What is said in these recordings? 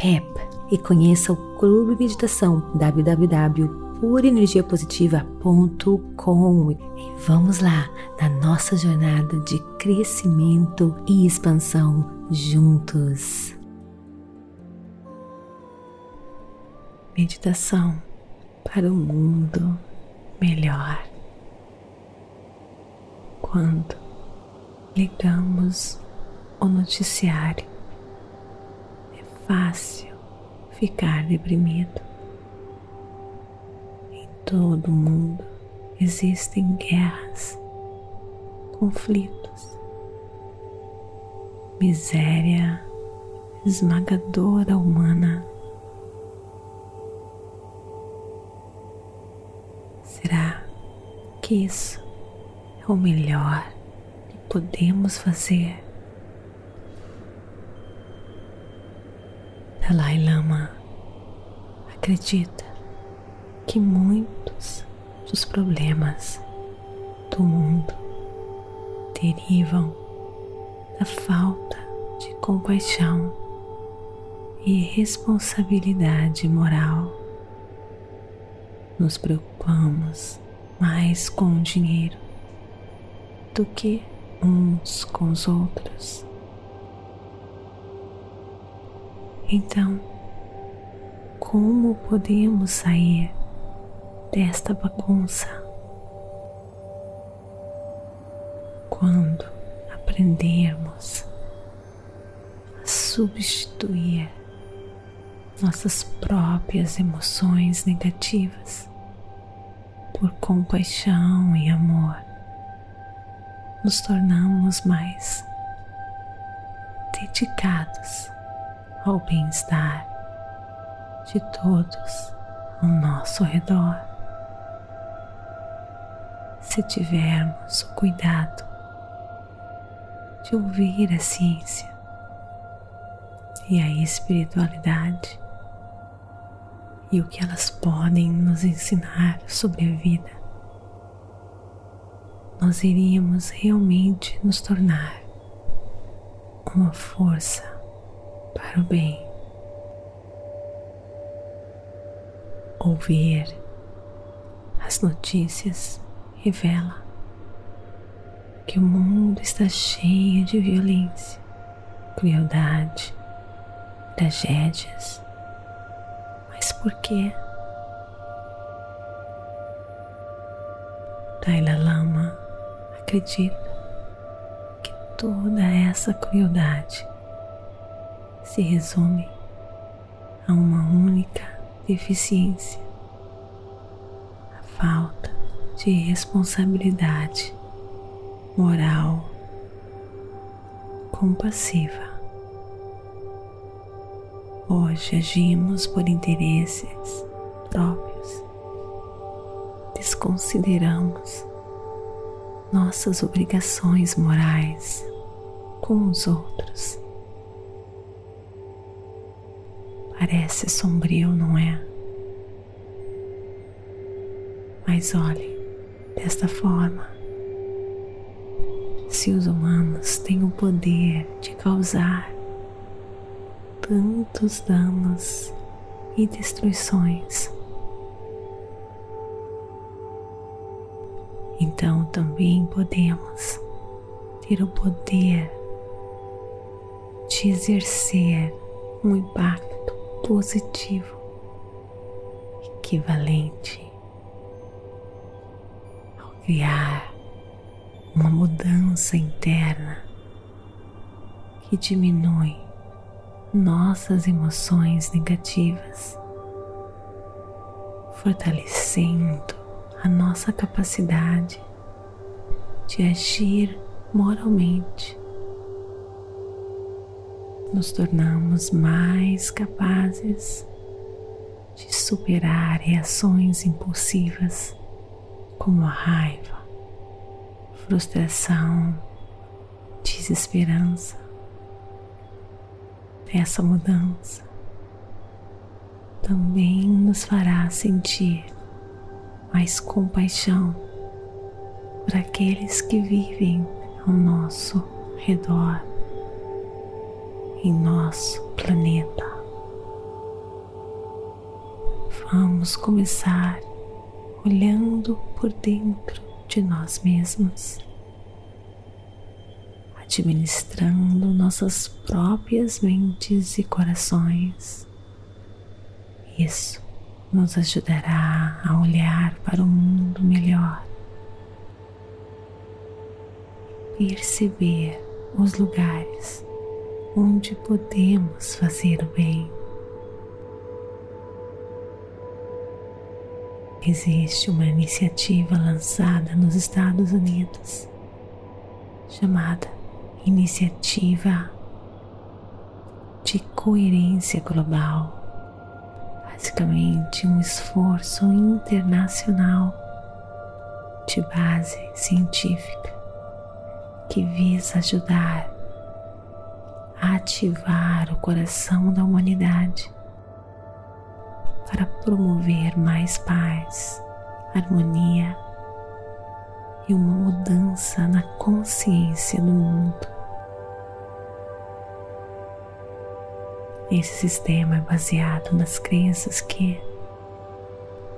Pep e conheça o Clube Meditação www.purenergiapositiva.com e vamos lá na nossa jornada de crescimento e expansão juntos. Meditação para um mundo melhor. Quando ligamos o noticiário, fácil ficar deprimido. Em todo o mundo existem guerras, conflitos, miséria esmagadora humana. Será que isso é o melhor que podemos fazer? Dalai Lama acredita que muitos dos problemas do mundo derivam da falta de compaixão e responsabilidade moral. Nos preocupamos mais com o dinheiro do que uns com os outros. Então, como podemos sair desta bagunça? Quando aprendermos a substituir nossas próprias emoções negativas por compaixão e amor, nos tornamos mais dedicados ao bem-estar de todos ao nosso redor. Se tivermos o cuidado de ouvir a ciência e a espiritualidade e o que elas podem nos ensinar sobre a vida, nós iríamos realmente nos tornar uma força para o bem. Ouvir as notícias revela que o mundo está cheio de violência, crueldade, tragédias. Mas por quê? Dalai Lama acredita que toda essa crueldade se resume a uma única deficiência: a falta de responsabilidade moral compassiva. Hoje agimos por interesses próprios, desconsideramos nossas obrigações morais com os outros Parece sombrio, não é? Mas olhe desta forma. Se os humanos têm o poder de causar tantos danos e destruições, então também podemos ter o poder de exercer um impacto positivo equivalente ao criar uma mudança interna que diminui nossas emoções negativas, fortalecendo a nossa capacidade de agir moralmente. Nos tornamos mais capazes de superar reações impulsivas como a raiva, frustração, desesperança. Essa mudança também nos fará sentir mais compaixão para aqueles que vivem ao nosso redor, em nosso planeta. Vamos começar olhando por dentro de nós mesmos administrando nossas próprias mentes e corações. Isso nos ajudará a olhar para o mundo melhor, perceber os lugares onde podemos fazer o bem. Existe uma iniciativa lançada nos Estados Unidos chamada iniciativa de coerência global, basicamente um esforço internacional de base científica que visa ajudar ativar o coração da humanidade para promover mais paz, harmonia e uma mudança na consciência do mundo. Esse sistema é baseado nas crenças que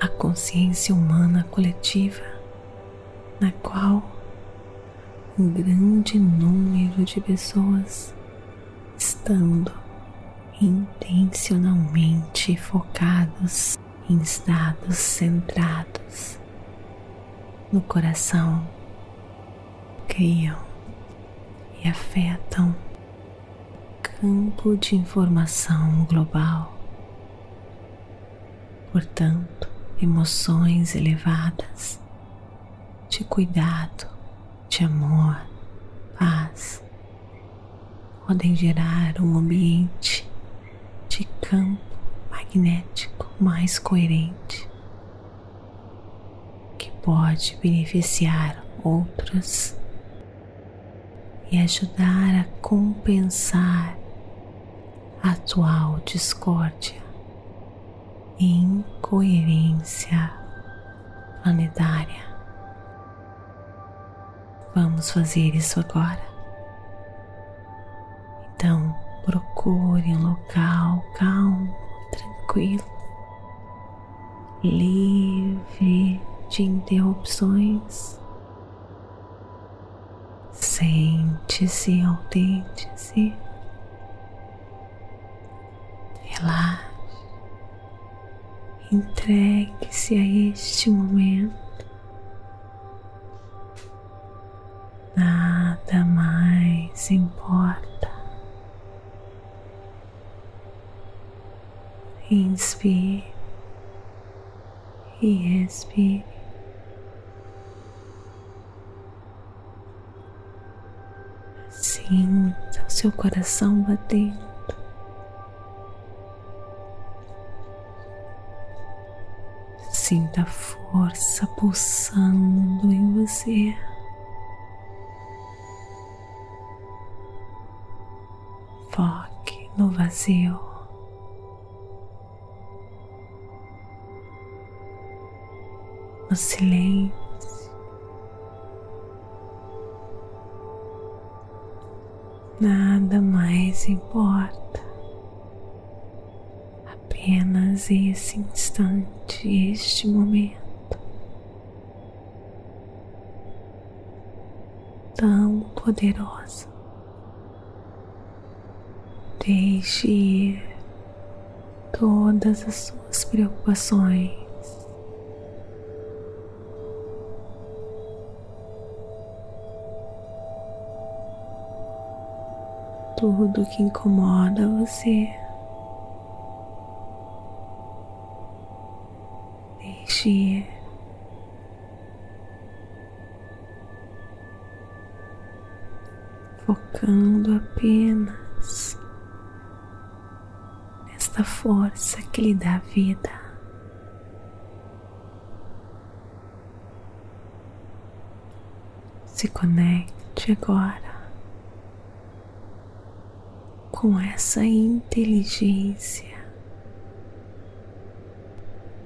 a consciência humana coletiva, na qual um grande número de pessoas estando intencionalmente focados em estados centrados no coração criam e afetam campo de informação global. Portanto, emoções elevadas de cuidado, de amor, paz podem gerar um ambiente de campo magnético mais coerente pode beneficiar outros e ajudar a compensar a atual discórdia e incoerência planetária. Vamos fazer isso agora. Procure um local calmo, tranquilo, livre de interrupções. Sente-se, autente-se, relaxe, entregue-se a este momento. Nada mais importa. E expire. Sinta o seu coração batendo. Sinta a força pulsando em você. Foque no vazio. Silêncio. nada mais importa. Apenas esse instante, este momento. Tão poderoso. Deixe ir todas as suas preocupações, tudo que incomoda você. Deixe ir. Focando apenas nesta força que lhe dá vida. Se conecte agora com essa inteligência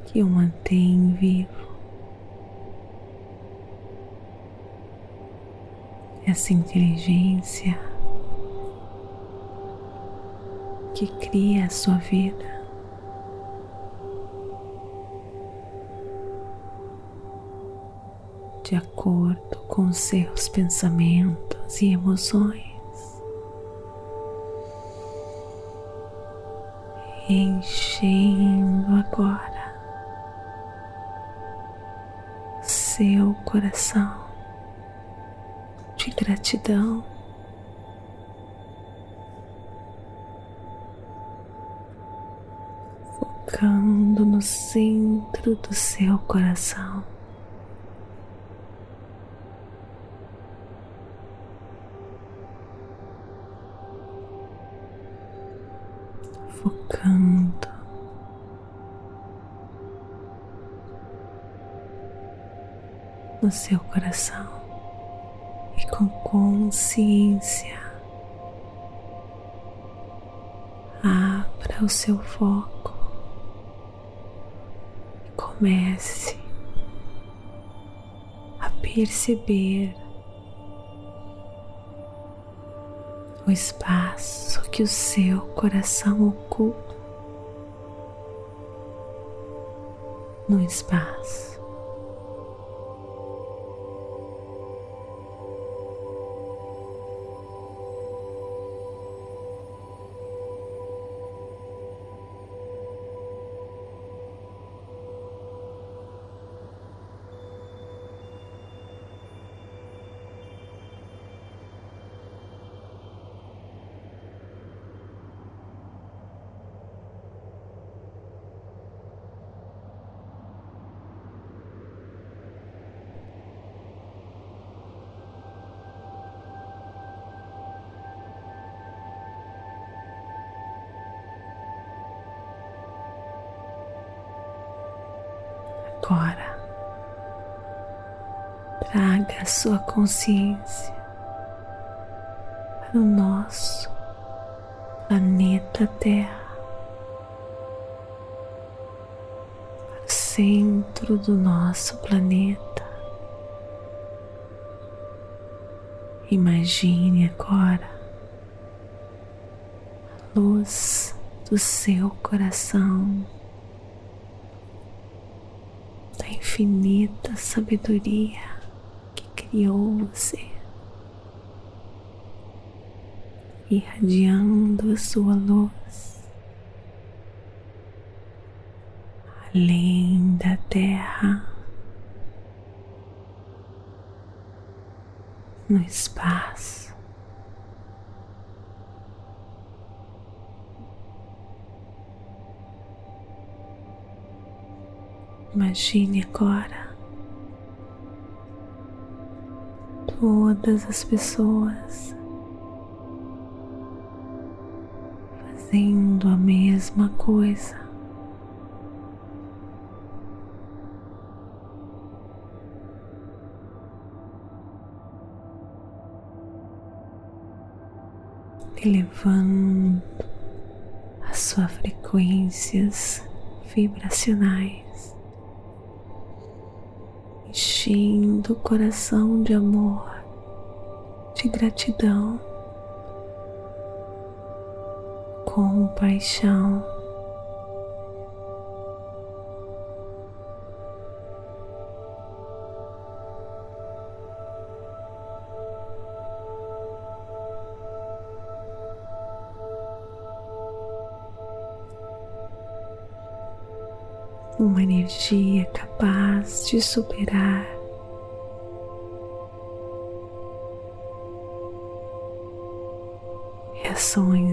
que o mantém vivo. Essa inteligência que cria a sua vida. De acordo com seus pensamentos e emoções. Enchendo agora seu coração de gratidão. Focando no centro do seu coração. No seu coração e com consciência abra o seu foco e comece a perceber o espaço que o seu coração ocupa no espaço. Agora traga a sua consciência para o nosso planeta Terra, para o centro do nosso planeta. Imagine agora a luz do seu coração infinita sabedoria que criou você, irradiando a sua luz além da terra, no espaço. Imagine agora todas as pessoas fazendo a mesma coisa. Elevando as suas frequências vibracionais enchendo o coração de amor, de gratidão, compaixão. uma energia capaz de superar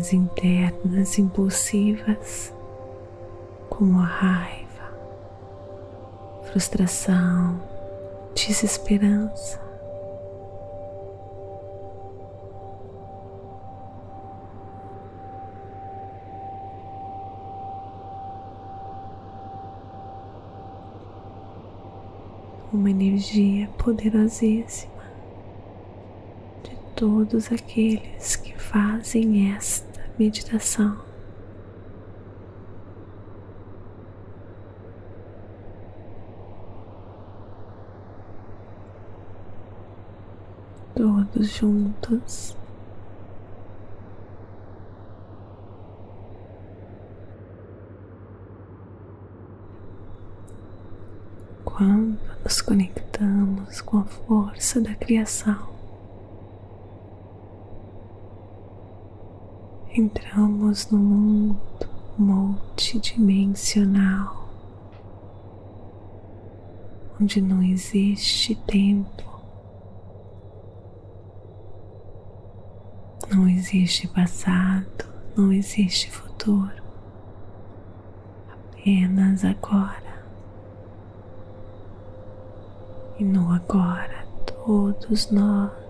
reações internas impulsivas, como a raiva, frustração, desesperança. Uma energia poderosíssima de todos aqueles que fazem esta meditação. Todos juntos. Quando nos conectamos com a força da criação, entramos no mundo multidimensional, onde não existe tempo, não existe passado, não existe futuro, apenas agora. E no agora, todos nós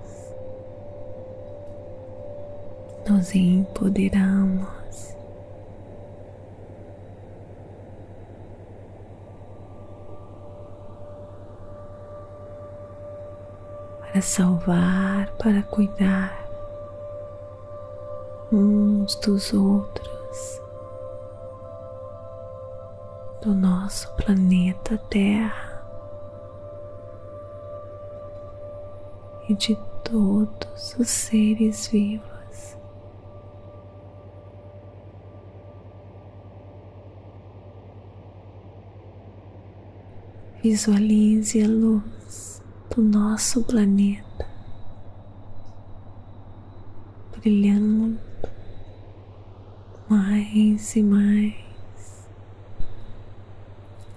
nos empoderamos. Para salvar, para cuidar uns dos outros, do nosso planeta Terra e de todos os seres vivos. Visualize a luz do nosso planeta brilhando mais e mais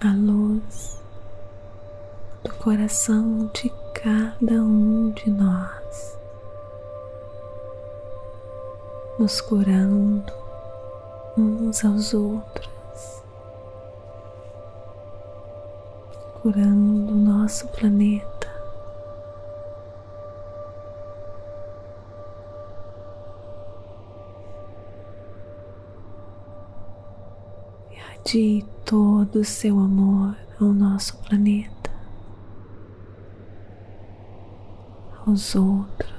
a luz do coração de cada um de nós, nos curando uns aos outros. Curando o nosso planeta. Irradie todo o seu amor ao nosso planeta, aos outros.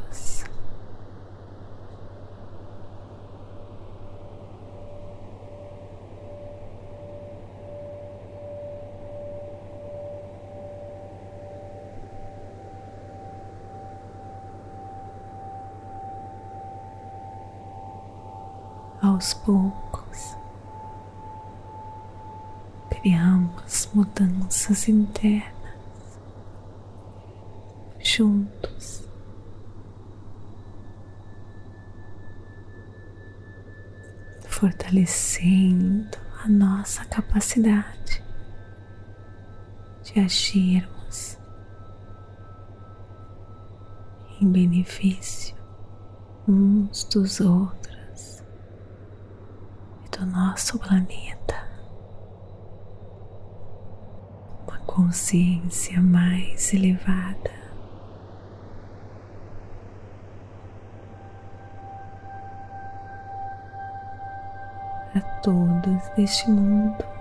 Aos poucos criamos mudanças internas juntos. Fortalecendo a nossa capacidade de agirmos em benefício uns dos outros do nosso planeta, uma consciência mais elevada. A todos deste mundo.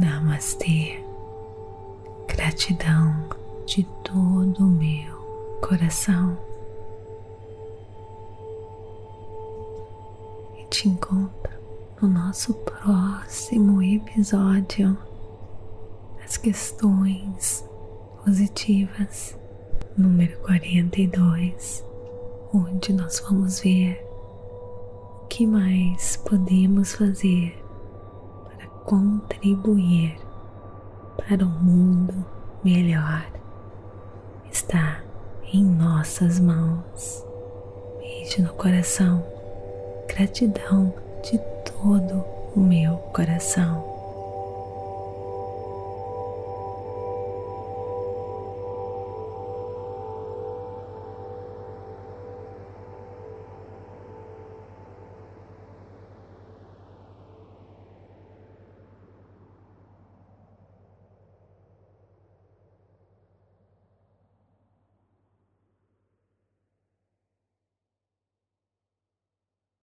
Namastê. Gratidão de todo o meu coração. E te encontro no nosso próximo episódio das questões positivas, número 42, onde nós vamos ver o que mais podemos fazer contribuir para um mundo melhor. Está em nossas mãos. Beijo no coração, gratidão de todo o meu coração.